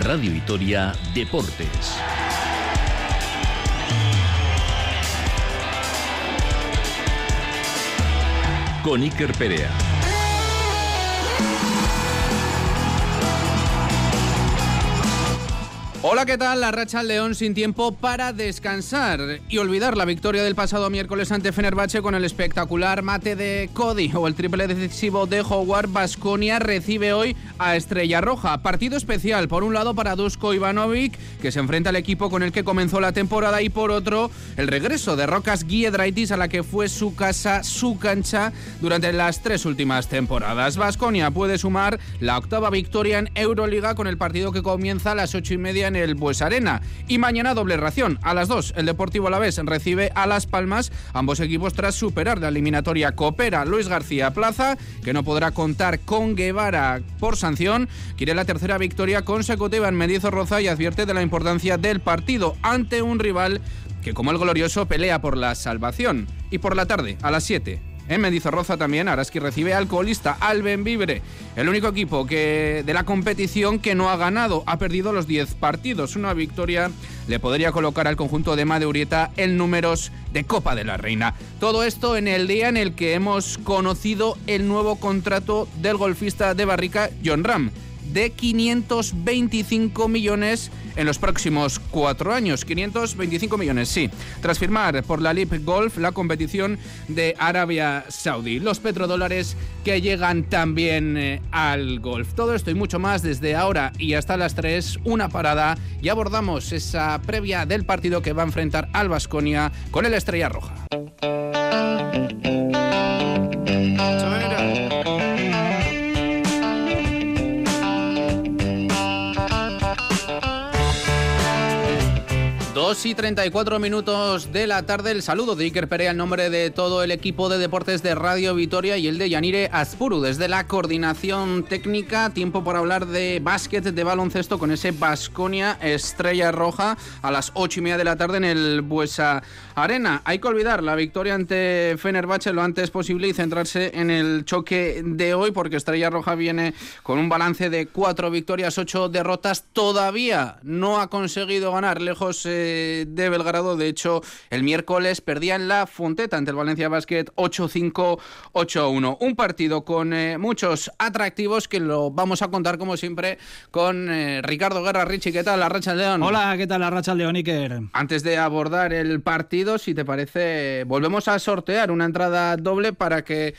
Radio Vitoria Deportes. Con Iker Perea. Hola, ¿qué tal? La racha al León sin tiempo para descansar y olvidar la victoria del pasado miércoles ante Fenerbahce con el espectacular mate de Cody o el triple decisivo de Howard. Basconia recibe hoy a Estrella Roja. Partido especial, por un lado para Dusko Ivanovic, que se enfrenta al equipo con el que comenzó la temporada, y por otro, el regreso de Rocas Giedraitis a la que fue su casa, su cancha durante las tres últimas temporadas. Basconia puede sumar la octava victoria en Euroliga con el partido que comienza a las ocho y media en el Bues Arena. Y mañana doble ración. A las 2, el Deportivo Alavés recibe a Las Palmas, ambos equipos tras superar la eliminatoria Coopera Luis García Plaza, que no podrá contar con Guevara por Quiere la tercera victoria consecutiva en Roza y advierte de la importancia del partido ante un rival que como el glorioso pelea por la salvación. Y por la tarde, a las 7, en Mendizorroza también Araski recibe al colista Alben Vibre, el único equipo que de la competición que no ha ganado, ha perdido los 10 partidos. Una victoria le podría colocar al conjunto de Madeurieta en números de Copa de la Reina. Todo esto en el día en el que hemos conocido el nuevo contrato del golfista de Barrica, John Ram de 525 millones en los próximos cuatro años. 525 millones, sí. Tras firmar por la LIP Golf la competición de Arabia Saudí. Los petrodólares que llegan también eh, al golf. Todo esto y mucho más desde ahora y hasta las 3. Una parada y abordamos esa previa del partido que va a enfrentar al Vasconia con el Estrella Roja. 2 y 34 minutos de la tarde. El saludo de Iker Perea en nombre de todo el equipo de deportes de Radio Vitoria y el de Yanire Aspuru. Desde la coordinación técnica, tiempo para hablar de básquet, de baloncesto con ese Basconia Estrella Roja a las 8 y media de la tarde en el Buesa Arena. Hay que olvidar la victoria ante Fenerbahce lo antes posible y centrarse en el choque de hoy porque Estrella Roja viene con un balance de 4 victorias, 8 derrotas. Todavía no ha conseguido ganar lejos. Eh, de Belgrado. De hecho, el miércoles perdían la Fonteta ante el Valencia Basket 8-5-8-1. Un partido con eh, muchos atractivos que lo vamos a contar como siempre con eh, Ricardo Guerra. Richie, ¿qué tal? La Racha León. Hola, ¿qué tal? La Racha León, Iker. Antes de abordar el partido, si te parece, volvemos a sortear una entrada doble para que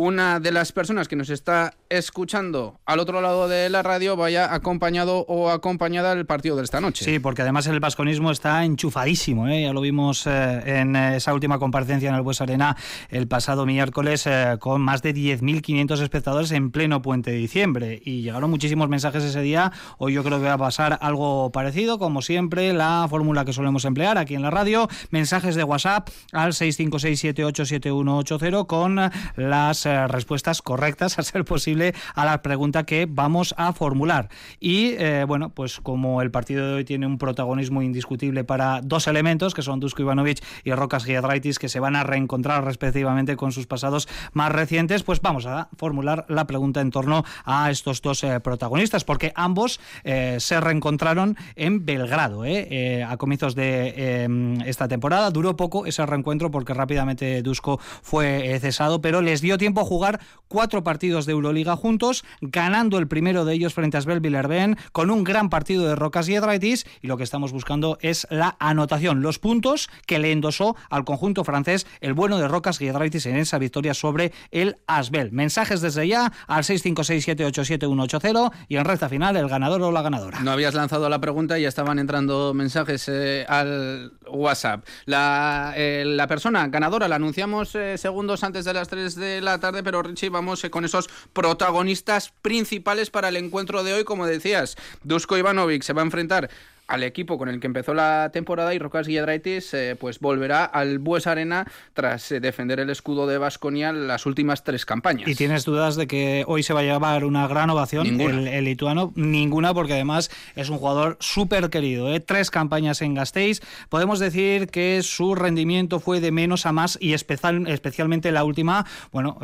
una de las personas que nos está escuchando al otro lado de la radio vaya acompañado o acompañada al partido de esta noche. Sí, porque además el vasconismo está enchufadísimo, ¿eh? ya lo vimos eh, en esa última comparecencia en el Bues Arena el pasado miércoles eh, con más de 10.500 espectadores en pleno puente de diciembre y llegaron muchísimos mensajes ese día. Hoy yo creo que va a pasar algo parecido, como siempre, la fórmula que solemos emplear aquí en la radio, mensajes de WhatsApp al 656787180 con las eh, respuestas correctas, a ser posible, a la pregunta que vamos a formular. Y eh, bueno, pues como el partido de hoy tiene un protagonismo indiscutible para dos elementos, que son Dusko Ivanovic y Rocas Giedraitis, que se van a reencontrar respectivamente con sus pasados más recientes, pues vamos a formular la pregunta en torno a estos dos eh, protagonistas, porque ambos se reencontraron en Belgrado a comienzos de em, esta temporada. Duró poco ese reencuentro porque rápidamente Dusko fue cesado, pero les dio tiempo jugar cuatro partidos de Euroliga juntos, ganando el primero de ellos frente a Svel Villerben, con un gran partido de Rocas y Edraitis, y lo que estamos buscando es la anotación, los puntos que le endosó al conjunto francés el bueno de Rocas y Edraitis en esa victoria sobre el Asbel. Mensajes desde ya al 656787180 y en recta final el ganador o la ganadora. No habías lanzado la pregunta y ya estaban entrando mensajes eh, al WhatsApp. La, eh, la, persona ganadora la anunciamos eh, segundos antes de las 3 de la tarde pero Richie, vamos eh, con esos protagonistas principales para el encuentro de hoy, como decías. Dusko Ivanovic se va a enfrentar al equipo con el que empezó la temporada y Rocas Guiedraitis eh, pues volverá al Bues Arena tras eh, defender el escudo de Vasconia las últimas tres campañas. ¿Y tienes dudas de que hoy se va a llevar una gran ovación el, lituano? Ninguna, porque además es un jugador súper querido. ¿eh? Tres campañas en Gasteiz. Podemos decir que su rendimiento fue de menos a más y especial, especialmente la última, bueno,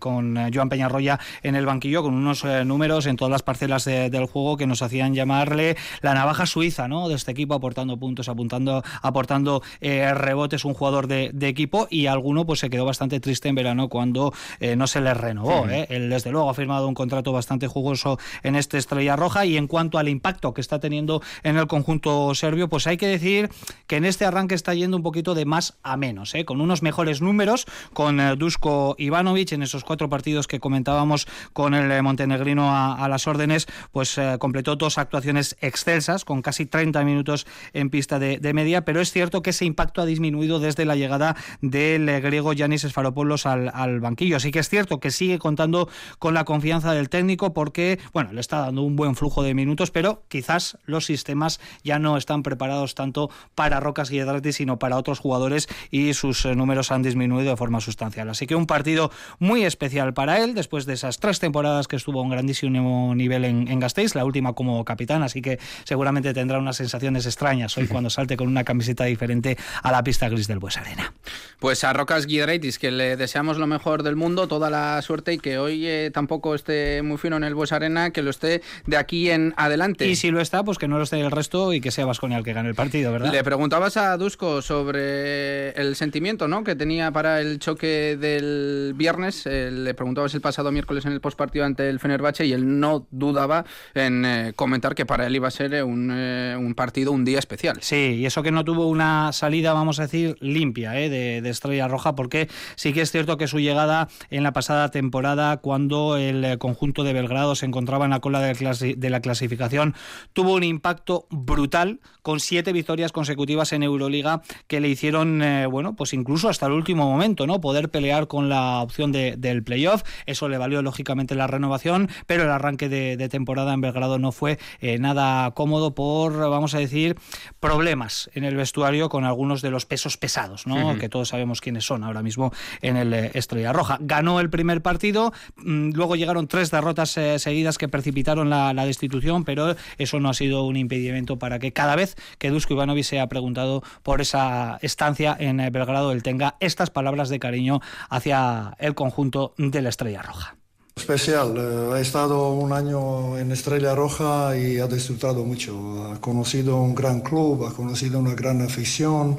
con Joan Peñarroya en el banquillo, con unos números en todas las parcelas del juego que nos hacían llamarle la navaja suiza ¿no? de este equipo, aportando puntos, apuntando, aportando eh, rebotes, un jugador de, equipo y alguno pues se quedó bastante triste en verano cuando eh, no se le renovó. ¿eh? Él desde luego ha firmado un contrato bastante jugoso en este Estrella Roja y en cuanto al impacto que está teniendo en el conjunto serbio, pues hay que decir que en este arranque está yendo un poquito de más a menos, con unos mejores números, con Dusko Ivanovic en esos cuatro partidos que comentábamos con el montenegrino a, a las órdenes, pues completó dos actuaciones excelsas con casi 30 minutos en pista de, media, pero es cierto que ese impacto ha disminuido desde la llegada del eh, griego Yanis Esfaropoulos al, banquillo. Así que es cierto que sigue contando con la confianza del técnico porque, bueno, le está dando un buen flujo de minutos, pero quizás los sistemas ya no están preparados tanto para Rocas Guiedrati, sino para otros jugadores y sus eh, números han disminuido de forma sustancial. Así que un partido muy especial para él, después de esas tres temporadas que estuvo a un grandísimo nivel en, en Gasteiz, la última como capitán, así que seguramente tendrá unas sensaciones extrañas hoy cuando salte con una camiseta diferente a la pista gris del Bues Arena. Pues a Rocas Guidraitis, que le deseamos lo mejor del mundo, toda la suerte y que hoy eh, tampoco esté muy fino en el Bues Arena, que lo esté de aquí en adelante. Y si lo está, pues que no lo esté el resto y que sea Vasconia el que gane el partido, ¿verdad? Le preguntabas a Dusko sobre el sentimiento ¿no? que tenía para el choque del viernes. Eh, le preguntabas el pasado miércoles en el postpartido ante el Fenerbahce y él no dudaba en eh, comentar que para él iba a ser un un partido, un día especial. Sí, y eso que no tuvo una salida, vamos a decir, limpia ¿eh? de, Estrella Roja, porque sí que es cierto que su llegada en la pasada temporada, cuando el eh, conjunto de Belgrado se encontraba en la cola de, la clasificación, tuvo un impacto brutal, con siete victorias consecutivas en Euroliga que le hicieron, eh, bueno, pues incluso hasta el último momento, ¿no? Poder pelear con la opción del playoff. Eso le valió lógicamente la renovación, pero el arranque de, temporada en Belgrado no fue nada cómodo por vamos a decir, problemas en el vestuario con algunos de los pesos pesados, ¿no? que todos sabemos quiénes son ahora mismo en el eh, Estrella Roja. Ganó el primer partido, mm, luego llegaron tres derrotas eh, seguidas que precipitaron la, destitución, pero eso no ha sido un impedimento para que cada vez que Dusko Ivanovic se ha preguntado por esa estancia en eh, Belgrado, él tenga estas palabras de cariño hacia el conjunto de la Estrella Roja. Especial, eh, ha estado un año en Estrella Roja y ha disfrutado mucho. Ha conocido un gran club, ha conocido una gran afición,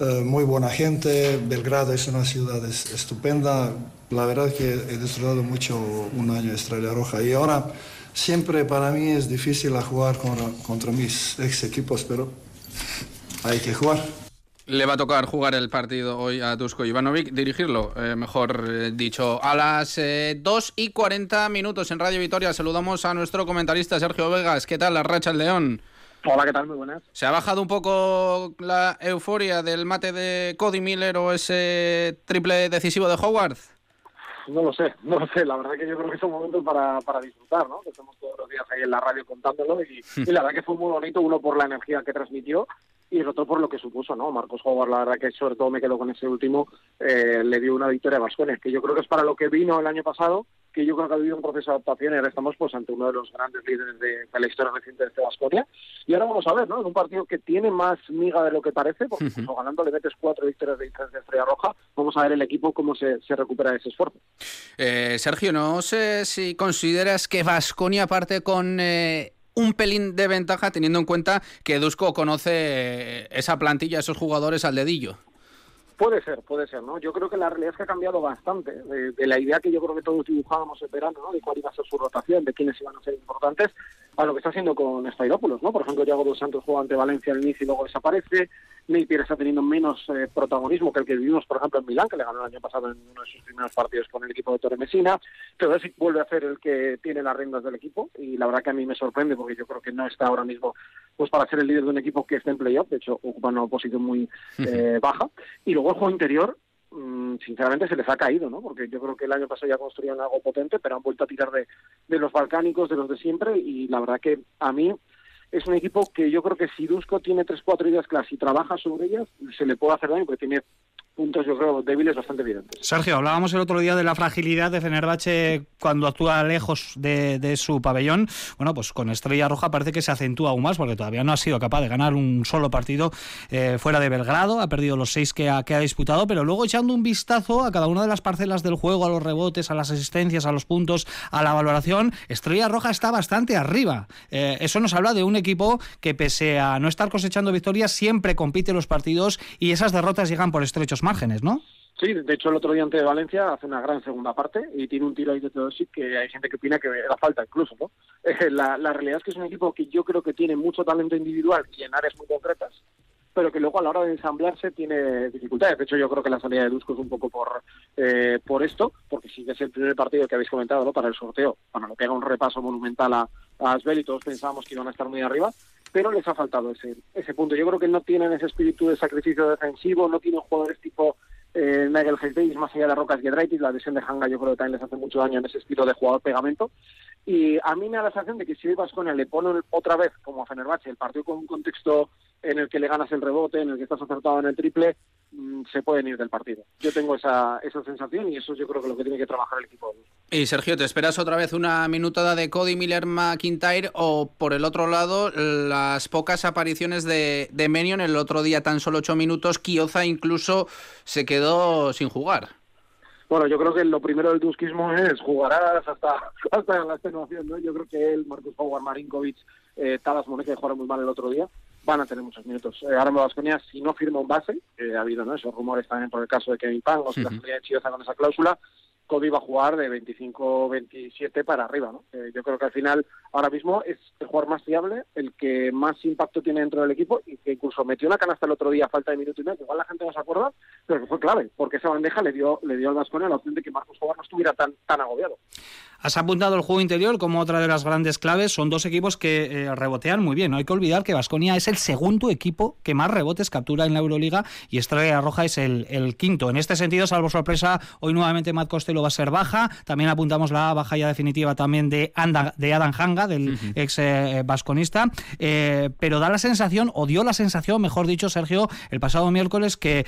eh, muy buena gente. Belgrado es una ciudad estupenda. La verdad es que he disfrutado mucho un año en Estrella Roja y ahora siempre para mí es difícil jugar contra, contra mis ex equipos, pero hay que jugar. Le va a tocar jugar el partido hoy a Dusko Ivanovic, dirigirlo, eh, mejor eh, dicho. A las eh, 2 y 40 minutos en Radio Vitoria saludamos a nuestro comentarista Sergio Vegas. ¿Qué tal, la racha el León? Hola, ¿qué tal? Muy buenas. ¿Se ha bajado un poco la euforia del mate de Cody Miller o ese triple decisivo de Howard? No lo sé, no lo sé. La verdad que yo creo que es un momento para, para disfrutar, ¿no? Que estamos todos los días ahí en la radio contándolo y, y la verdad que fue muy bonito, uno por la energía que transmitió y el otro por lo que supuso, ¿no? Marcos Howard, la verdad que sobre todo me quedo con ese último, eh, le dio una victoria a Vascones, que yo creo que es para lo que vino el año pasado, que yo creo que ha habido un proceso de adaptación y ahora estamos pues ante uno de los grandes líderes de, la historia reciente de este Vasconia. Y ahora vamos a ver, ¿no? En un partido que tiene más miga de lo que parece, porque uh ganando le metes cuatro victorias de diferencia de Estrella Roja, vamos a ver el equipo cómo se, se recupera de ese esfuerzo. Eh, Sergio, no sé si consideras que Vasconia parte con... Eh un pelín de ventaja teniendo en cuenta que Dusko conoce esa plantilla, esos jugadores al dedillo. Puede ser, puede ser, ¿no? Yo creo que la realidad es que ha cambiado bastante de, la idea que yo creo que todos dibujábamos en verano, ¿no? De cuál iba a ser su rotación, de quiénes iban a ser importantes, a lo que está haciendo con Stairópolos, ¿no? Por ejemplo, Yago dos Santos juega ante Valencia al inicio y luego desaparece. Napier está teniendo menos eh, protagonismo que el que vivimos, por ejemplo, en Milán, que le ganó el año pasado en uno de sus primeros partidos con el equipo de Torre Messina. Pero sí vuelve a ser el que tiene las riendas del equipo y la verdad que a mí me sorprende porque yo creo que no está ahora mismo pues para ser el líder de un equipo que está en playoff, de hecho ocupa una posición muy eh, baja. Y luego el juego interior, sinceramente se les ha caído, ¿no? Porque yo creo que el año pasado ya construyeron algo potente, pero han vuelto a tirar de, de los balcánicos, de los de siempre, y la verdad que a mí es un equipo que yo creo que si Dusko tiene tres, cuatro ideas claras y trabaja sobre ellas, se le puede hacer daño porque tiene puntos, yo creo, débiles bastante evidentes. Sergio, hablábamos el otro día de la fragilidad de Fenerbahce cuando actúa lejos de, su pabellón. Bueno, pues con Estrella Roja parece que se acentúa aún más porque todavía no ha sido capaz de ganar un solo partido eh, fuera de Belgrado. Ha perdido los seis que ha, que ha disputado, pero luego echando un vistazo a cada una de las parcelas del juego, a los rebotes, a las asistencias, a los puntos, a la valoración, Estrella Roja está bastante arriba. Eh, eso nos habla de un equipo que pese a no estar cosechando victorias, siempre compite los partidos y esas derrotas llegan por estrechos márgenes, ¿no? Sí, de hecho el otro día ante Valencia hace una gran segunda parte y tiene un tiro ahí de todo sí que hay gente que opina que era falta incluso, ¿no? La, la realidad es que es un equipo que yo creo que tiene mucho talento individual y en áreas muy concretas, pero que luego a la hora de ensamblarse tiene dificultades. De hecho, yo creo que la salida de Dusko es un poco por eh, por esto, porque que es el primer partido que habéis comentado ¿no? para el sorteo. Bueno, lo pega un repaso monumental a, a Asbel y todos pensábamos que iban a estar muy arriba, pero les ha faltado ese, ese punto. Yo creo que no tienen ese espíritu de sacrificio defensivo, no tienen jugadores tipo eh, Nigel Hayes, más allá de Rocas Giedraitis, la lesión de Hanga yo creo que también les hace mucho daño en ese espíritu de jugador pegamento. Y a mí me da la sensación de que si hoy Vasconia le pone otra vez, como a Fenerbahce, el partido con un contexto en el que le ganas el rebote, en el que estás acertado en el triple, mm, se pueden ir del partido. Yo tengo esa, esa sensación y eso yo creo que es lo que tiene que trabajar el equipo. Y Sergio, ¿te esperas otra vez una minutada de Cody Miller McIntyre o por el otro lado las pocas apariciones de, de Menion el otro día tan solo ocho minutos, Kioza incluso se quedó sin jugar? Bueno, yo creo que lo primero del duskismo es jugarás hasta, hasta la extenuación, ¿no? Yo creo que él, Marcus Howard, Marinkovic, eh, Talas Moneca, que jugaron muy mal el otro día, van a tener muchos minutos. Eh, ahora me Vasconia, si no firma un base, ha habido ¿no? esos rumores también por el caso de Kevin Pang, o si la salida de Chioza con esa cláusula, Kobe va a jugar de 25-27 para arriba. ¿no? Eh, yo creo que al final, ahora mismo, es el jugador más fiable, el que más impacto tiene dentro del equipo y que incluso metió una canasta el otro día falta de minuto y medio. Igual la gente no se acuerda, pero fue clave, porque esa bandeja le dio, le dio al Vasconia la opción de que Marcos Howard no estuviera tan, tan agobiado. Has apuntado el juego interior como otra de las grandes claves. Son dos equipos que eh, rebotean muy bien. No hay que olvidar que Vasconia es el segundo equipo que más rebotes captura en la Euroliga y Estrella Roja es el, el quinto. En este sentido, salvo sorpresa, hoy nuevamente Matt Costello va a ser baja. También apuntamos la baja ya definitiva también de, Anda, de Adam Hanga, del ex eh, vasconista. Eh, pero da la sensación, o dio la sensación, mejor dicho, Sergio, el pasado miércoles que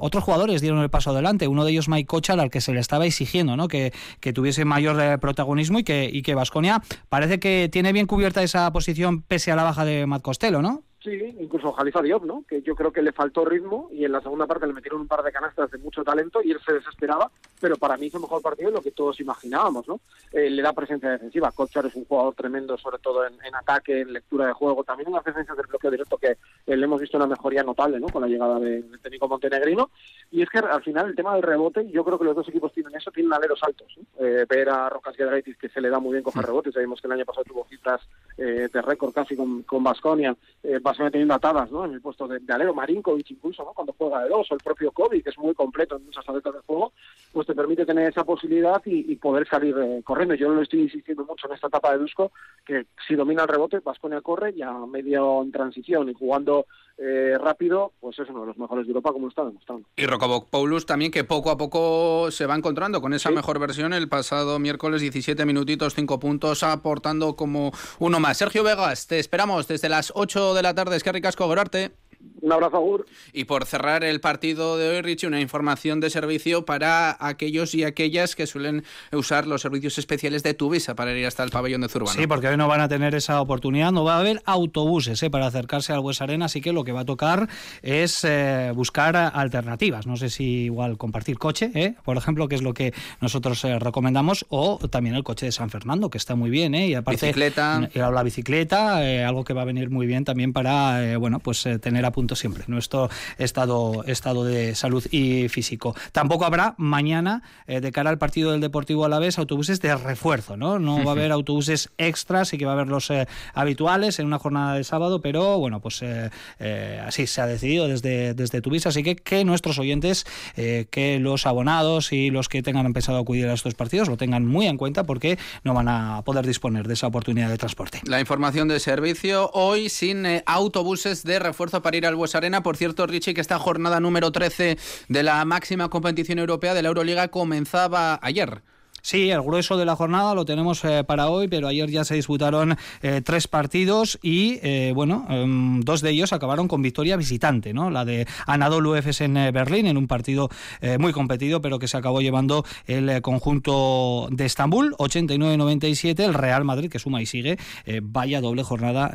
otros jugadores dieron el paso adelante. Uno de ellos, Mike Kochal, al que se le estaba exigiendo ¿no? que, que tuviese mayor protagonismo y que, y que Vasconia parece que tiene bien cubierta esa posición pese a la baja de Matt Costello, ¿no? Sí, incluso Jalifa Diop, ¿no? Que yo creo que le faltó ritmo y en la segunda parte le metieron un par de canastas de mucho talento y él se desesperaba, pero para mí hizo mejor partido de lo que todos imaginábamos, ¿no? Eh, le da presencia defensiva. Kochar es un jugador tremendo, sobre todo en, ataque, en lectura de juego, también en las defensas del bloqueo directo que eh, le hemos visto una mejoría notable, ¿no? Con la llegada del de técnico montenegrino. Y es que al final el tema del rebote, yo creo que los dos equipos tienen eso, tienen aleros altos. Eh, ver a Rocas Giedraitis que se le da muy bien coger rebotes, sabemos que el año pasado tuvo cifras de récord casi con Vasconia teniendo atadas ¿no? en el puesto de, alero, Marinkovic incluso, ¿no? cuando juega de dos, o el propio Kobe, que es muy completo en muchas aletas de juego, pues te permite tener esa posibilidad y, poder salir eh, corriendo. Yo lo estoy insistiendo mucho en esta etapa de Dusko, que si domina el rebote, Vasconia corre ya medio en transición y jugando eh, rápido, pues es uno de los mejores de Europa, como está demostrando. Y Rokoboc Paulus también, que poco a poco se va encontrando con esa mejor versión. El pasado miércoles, 17 minutitos, 5 puntos, aportando como uno más. Sergio Vegas, te esperamos desde las 8 de la tarde. Es que ricasco, Gorarte. Un abrazo, Agur. Y por cerrar el partido de hoy, Richie, una información de servicio para aquellos y aquellas que suelen usar los servicios especiales de Tuvisa para ir hasta el pabellón de Zurbano. Sí, porque hoy no van a tener esa oportunidad, no va a haber autobuses ¿eh? para acercarse al Bues Arena, así que lo que va a tocar es eh, buscar alternativas. No sé si igual compartir coche, ¿eh? por ejemplo, que es lo que nosotros eh, recomendamos, o también el coche de San Fernando, que está muy bien, ¿eh? y aparte bicicleta. la bicicleta, algo que va a venir muy bien también para bueno pues tener a punto siempre nuestro estado, estado de salud y físico. Tampoco habrá mañana, eh, de cara al partido del Deportivo a la vez, autobuses de refuerzo, ¿no? No va a haber autobuses extras, y que va a haber los eh, habituales en una jornada de sábado, pero bueno, pues eh, así se ha decidido desde, desde Tuvisa, así que que nuestros oyentes, que los abonados y los que tengan a acudir a estos partidos lo tengan muy en cuenta porque no van a poder disponer de esa oportunidad de transporte. La información de servicio hoy sin autobuses de refuerzo para ir al Bues Arena. Por cierto, Richie, que esta jornada número 13 de la máxima competición europea de la Euroliga comenzaba ayer. Sí, el grueso de la jornada lo tenemos eh, para hoy, pero ayer ya se disputaron eh, tres partidos y, eh, bueno, em, dos de ellos acabaron con victoria visitante, ¿no? La de Anadolu Efes en Berlín, en un partido muy competido, pero que se acabó llevando el conjunto de Estambul, 89-97, el Real Madrid, que suma y sigue, vaya doble jornada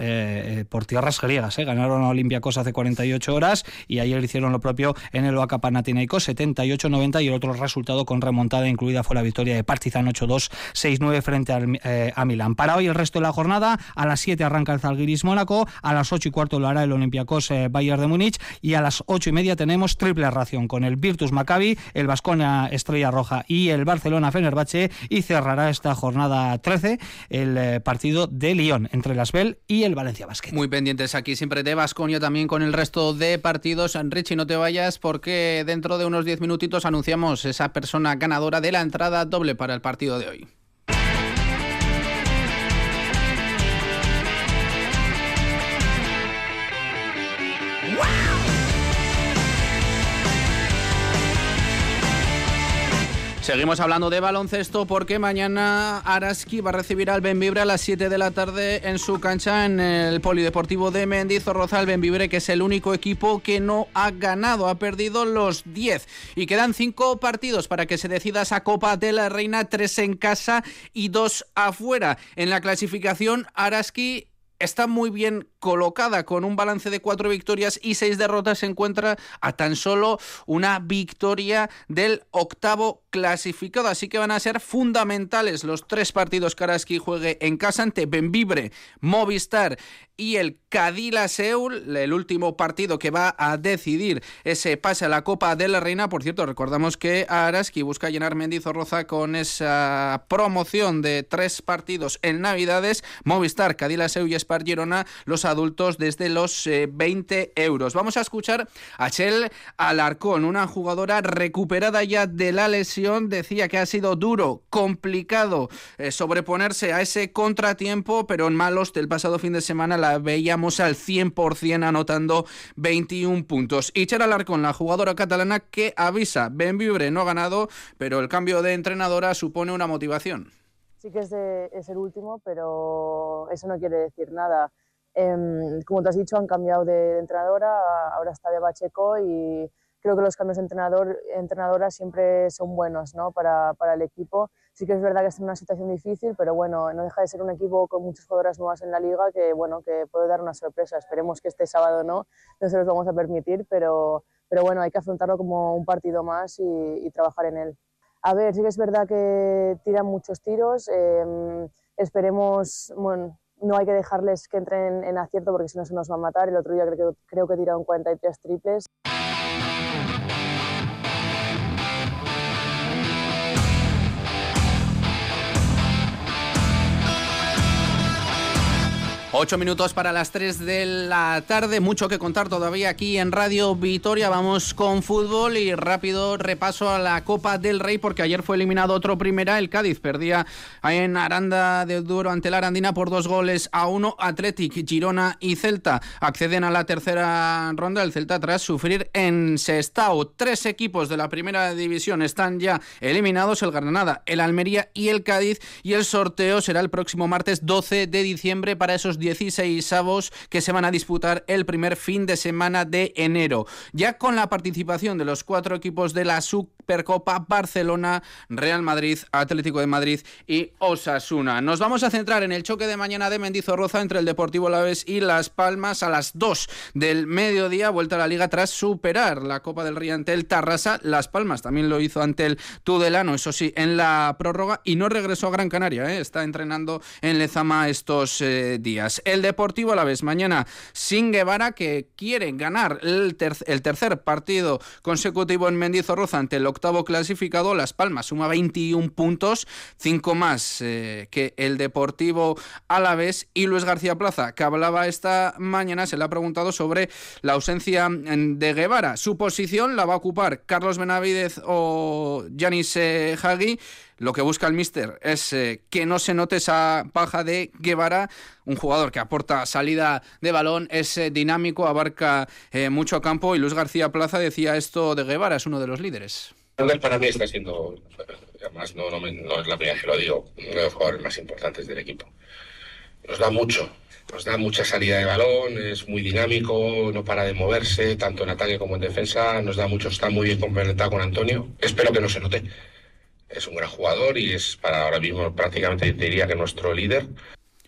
por tierras griegas, ganaron a Olympiacos hace 48 horas y ayer hicieron lo propio en el Oaca Panathinaikos, 78-90 y el otro resultado con remontada incluida fue la victoria de Partizan 8-2, 6-9 frente eh, a, Milán. Para hoy el resto de la jornada, a las 7 arranca el Zalgiris Mónaco, a las 8 y cuarto lo hará el Olympiacos eh, Bayern de Múnich y a las 8 y media tenemos triple ración con el Virtus Maccabi, el Vasconia Estrella Roja y el Barcelona Fenerbahce y cerrará esta jornada 13 el eh, partido de Lyon entre el Asbel y el Valencia Basket. Muy pendientes aquí siempre de Vasconia también con el resto de partidos. Richie, no te vayas porque dentro de unos 10 minutitos anunciamos esa persona ganadora de la entrada doble para el partido de hoy. Seguimos hablando de baloncesto porque mañana Araski va a recibir al Benvibre a las 7 de la tarde en su cancha en el Polideportivo de Mendizorroza. El Benvibre que es el único equipo que no ha ganado, ha perdido los 10 y quedan 5 partidos para que se decida esa Copa de la Reina, 3 en casa y 2 afuera. En la clasificación Araski está muy bien colocada con un balance de cuatro victorias y seis derrotas, se encuentra a tan solo una victoria del octavo clasificado. Así que van a ser fundamentales los tres partidos que Araski juegue en casa ante Benvibre, Movistar y el Cadila Seul, el último partido que va a decidir ese pase a la Copa de la Reina. Por cierto, recordamos que Araski busca llenar Mendizorroza con esa promoción de tres partidos en Navidades. Movistar, Cadila Seul y Girona, los adultos desde los 20 eh, euros. Vamos a escuchar a Chel Alarcón, una jugadora recuperada ya de la lesión. Decía que ha sido duro, complicado eh, sobreponerse a ese contratiempo, pero en malos del pasado fin de semana la veíamos al 100% anotando 21 puntos. Y Chel Alarcón, la jugadora catalana que avisa, Benvibre no ha ganado, pero el cambio de entrenadora supone una motivación. Sí que es, es el último, pero eso no quiere decir nada. Em, como te has dicho, han cambiado de, entrenadora, ahora está de Bacheco y creo que los cambios de entrenador, entrenadora siempre son buenos ¿no? para, para, el equipo. Sí que es verdad que está en una situación difícil, pero bueno, no deja de ser un equipo con muchas jugadoras nuevas en la liga que, bueno, que puede dar una sorpresa. Esperemos que este sábado no, no se los vamos a permitir, pero, pero bueno, hay que afrontarlo como un partido más y, y trabajar en él. A ver, sí que es verdad que tiran muchos tiros. Eh, esperemos, bueno, no hay que dejarles que entren en acierto porque si no se nos va a matar. El otro día creo, creo que tiraron 43 triples. Ocho minutos para las tres de la tarde, mucho que contar todavía aquí en Radio Vitoria. Vamos con fútbol y rápido repaso a la Copa del Rey porque ayer fue eliminado otro primera. El Cádiz perdía en Aranda de Duro ante la Arandina por dos goles a uno. Athletic, Girona y Celta acceden a la tercera ronda. El Celta tras sufrir en Sestao. Tres equipos de la primera división están ya eliminados: el Granada, el Almería y el Cádiz. Y el sorteo será el próximo martes 12 de diciembre para esos 16 avos que se van a disputar el primer fin de semana de enero. Ya con la participación de los cuatro equipos de la Supercopa Barcelona, Real Madrid, Atlético de Madrid y Osasuna. Nos vamos a centrar en el choque de mañana de Mendizorroza entre el Deportivo Laves y Las Palmas a las 2 del mediodía, vuelta a la liga tras superar la Copa del Rey ante el Tarrasa. Las Palmas también lo hizo ante el Tudelano, eso sí, en la prórroga y no regresó a Gran Canaria, ¿eh? está entrenando en Lezama estos eh, días. El Deportivo a la vez mañana sin Guevara que quiere ganar el, tercer partido consecutivo en Mendizorroza ante el octavo clasificado. Las Palmas suma 21 puntos, 5 más eh, que el Deportivo a la vez. Y Luis García Plaza, que hablaba esta mañana, se le ha preguntado sobre la ausencia de Guevara. Su posición la va a ocupar Carlos Benavidez o Yanis eh, Hagi. Lo que busca el míster es eh, que no se note esa paja de Guevara, un jugador que aporta salida de balón, es eh, dinámico, abarca eh, mucho campo y Luis García Plaza decía esto de Guevara, es uno de los líderes. Para mí está siendo además no, no, es la primera que lo digo, uno de los jugadores más importantes del equipo. Nos da mucho, nos da mucha salida de balón, es muy dinámico, no para de moverse, tanto en ataque como en defensa, nos da mucho, está muy bien complementado con Antonio. Espero que no se note. Es un gran jugador y es para ahora mismo prácticamente diría que nuestro líder.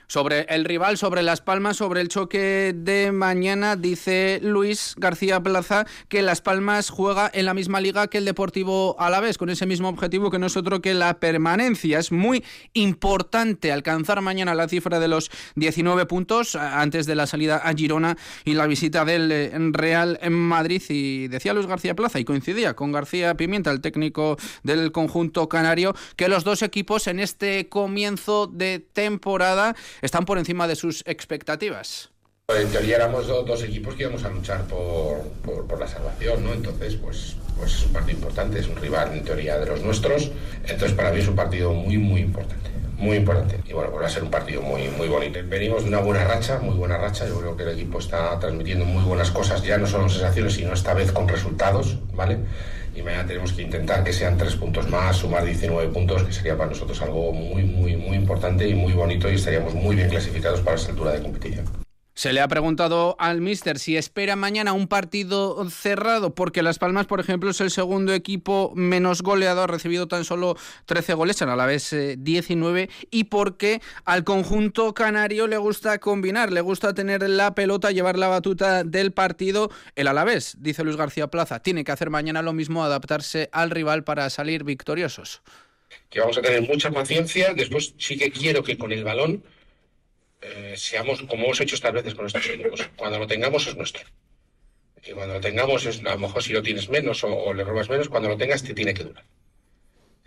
Sobre el rival, sobre Las Palmas, sobre el choque de mañana, dice Luis García Plaza que Las Palmas juega en la misma liga que el Deportivo Alavés, con ese mismo objetivo que no es otro que la permanencia. Es muy importante alcanzar mañana la cifra de los 19 puntos antes de la salida a Girona y la visita del eh, Real en Madrid. Y decía Luis García Plaza, y coincidía con García Pimienta, el técnico del conjunto canario, que los dos equipos en este comienzo de temporada están por encima de sus expectativas. En teoría éramos dos, equipos que íbamos a luchar por, por, la salvación, ¿no? Entonces, pues, pues es un partido importante, es un rival en teoría de los nuestros. Entonces, para mí es un partido muy, muy importante. Muy importante. Y bueno, pues va a ser un partido muy, muy bonito. Venimos de una buena racha, muy buena racha. Yo creo que el equipo está transmitiendo muy buenas cosas, ya no solo sensaciones, sino esta vez con resultados, ¿vale? Y mañana tenemos que intentar que sean tres puntos más, sumar 19 puntos, que sería para nosotros algo muy, muy, muy importante y muy bonito y estaríamos muy bien clasificados para esta altura de competición. Se le ha preguntado al míster si espera mañana un partido cerrado, porque Las Palmas, por ejemplo, es el segundo equipo menos goleado, ha recibido tan solo 13 goles, a la vez 19, y porque al conjunto canario le gusta combinar, le gusta tener la pelota, llevar la batuta del partido. El Alavés, dice Luis García Plaza, tiene que hacer mañana lo mismo, adaptarse al rival para salir victoriosos. Que vamos a tener mucha paciencia, después sí que quiero que con el balón eh, seamos como hemos hecho estas veces con estos equipos. Cuando lo tengamos es nuestro. Y cuando lo tengamos, es, a lo mejor si lo tienes menos o, le robas menos, cuando lo tengas te tiene que durar.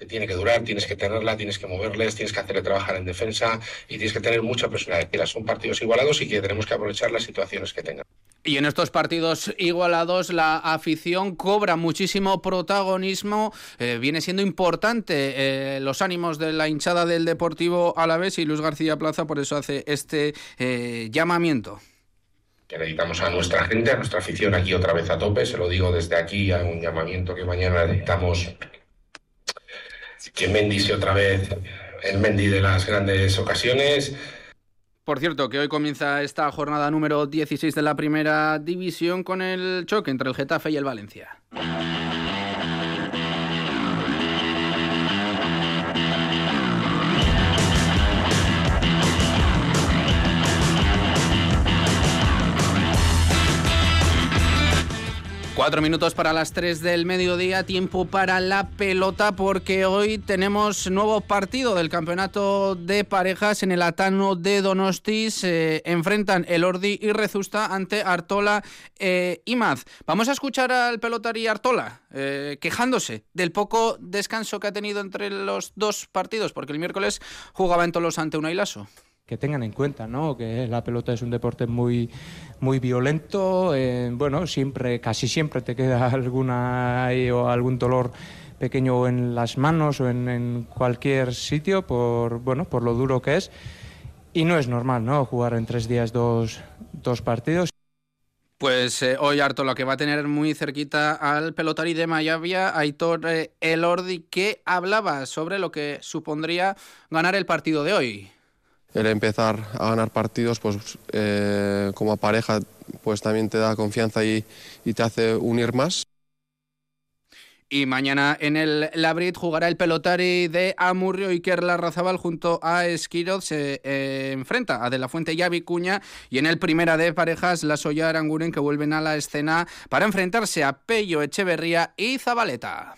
Tiene que durar, tienes que tenerla, tienes que moverles, tienes que hacerle trabajar en defensa y tienes que tener mucha personalidad. Son partidos igualados y que tenemos que aprovechar las situaciones que tengan. Y en estos partidos igualados la afición cobra muchísimo protagonismo, eh, viene siendo importante eh, los ánimos de la hinchada del Deportivo Alavés y Luis García Plaza por eso hace este eh, llamamiento. Que necesitamos a nuestra gente, a nuestra afición aquí otra vez a tope, se lo digo desde aquí, a un llamamiento que mañana necesitamos que Mendy sea otra vez el Mendy de las grandes ocasiones por cierto, que hoy comienza esta jornada número 16 de la primera división con el choque entre el Getafe y el Valencia. Cuatro minutos para las tres del mediodía, tiempo para la pelota porque hoy tenemos nuevo partido del campeonato de parejas en el Atano de Donosti. Se enfrentan el Ordi y Rezusta ante Artola e Imaz. Vamos a escuchar al pelotari Artola eh, quejándose del poco descanso que ha tenido entre los dos partidos porque el miércoles jugaba en Tolos ante una Ilaso que tengan en cuenta ¿no? que la pelota es un deporte muy, muy violento, eh, bueno, siempre, casi siempre te queda alguna o algún dolor pequeño en las manos o en, cualquier sitio por, bueno, por lo duro que es. Y no es normal, ¿no? Jugar en tres días dos, dos partidos. Pues eh, hoy harto lo que va a tener muy cerquita al pelotari de Mayavia, Aitor eh, Elordi, que hablaba sobre lo que supondría ganar el partido de hoy el empezar a ganar partidos, pues eh, como pareja, pues también te da confianza y, te hace unir más. Y mañana en el Labrit jugará el pelotari de Amurrio y Kerla Razabal junto a Esquiroz. Se eh, enfrenta a De La Fuente y a Vicuña. Y en el primera de parejas, la Soya Aranguren que vuelven a la escena para enfrentarse a Pello Echeverría y Zabaleta.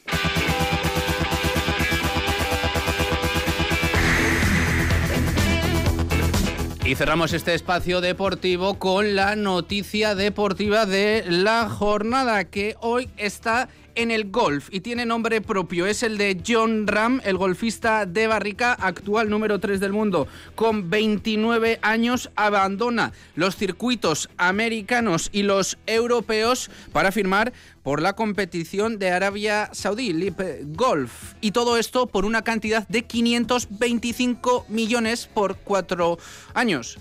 Y cerramos este espacio deportivo con la noticia deportiva de la jornada que hoy está en el golf y tiene nombre propio. Es el de John Ram, el golfista de Barrica, actual número 3 del mundo. Con 29 años abandona los circuitos americanos y los europeos para firmar por la competición de Arabia Saudí, Lip Golf. Y todo esto por una cantidad de 525 millones por cuatro años.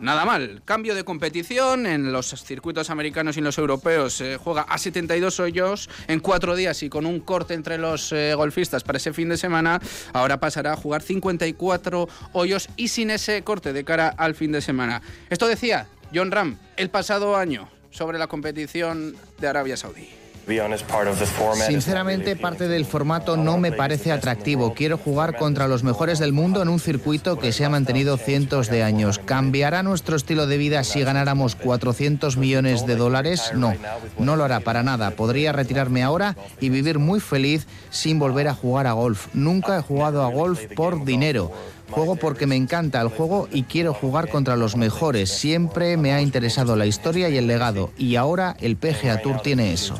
Nada mal. Cambio de competición en los circuitos americanos y los europeos. Se juega a 72 hoyos en cuatro días y con un corte entre los eh, golfistas para ese fin de semana. Ahora pasará a jugar 54 hoyos y sin ese corte de cara al fin de semana. Esto decía John Ram el pasado año sobre la competición de Arabia Saudí. Sinceramente, parte del formato no me parece atractivo. Quiero jugar contra los mejores del mundo en un circuito que se ha mantenido cientos de años. ¿Cambiará nuestro estilo de vida si ganáramos 400 millones de dólares? No, no lo hará para nada. Podría retirarme ahora y vivir muy feliz sin volver a jugar a golf. Nunca he jugado a golf por dinero. Juego porque me encanta el juego y quiero jugar contra los mejores. Siempre me ha interesado la historia y el legado y ahora el PGA Tour tiene eso.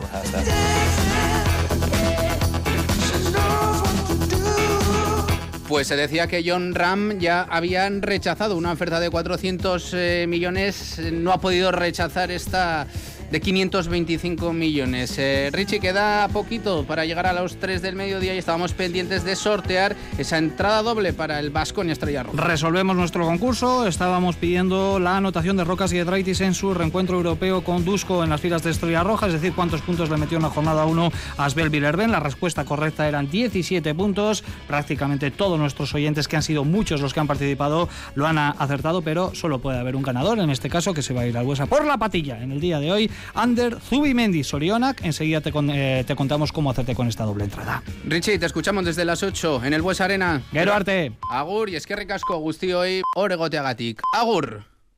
Pues se decía que John Ram ya habían rechazado una oferta de 400 eh, millones, no ha podido rechazar esta de 525 millones. Eh, Richie, queda poquito para llegar a los 3 del mediodía y estábamos pendientes de sortear esa entrada doble para el Vasconia Estrella Roja. Resolvemos nuestro concurso. Estábamos pidiendo la anotación de Rocas y Edraitis en su reencuentro europeo con Dusko en las filas de Estrella Roja, es decir, cuántos puntos le metió en la jornada 1 a Asbel Villerben. La respuesta correcta eran 17 puntos. Prácticamente todos nuestros oyentes, que han sido muchos los que han participado, lo han acertado, pero solo puede haber un ganador, en este caso, que se va a ir al Huesa por la patilla en el día de hoy. Ander Zubimendi Sorionak. Enseguida te, eh, te contamos cómo hacerte con esta doble entrada. Richie, te escuchamos desde las 8 en el Bues Arena. Gero arte. Agur, y es que recasco guzti hoy oregoteagatik. Agur.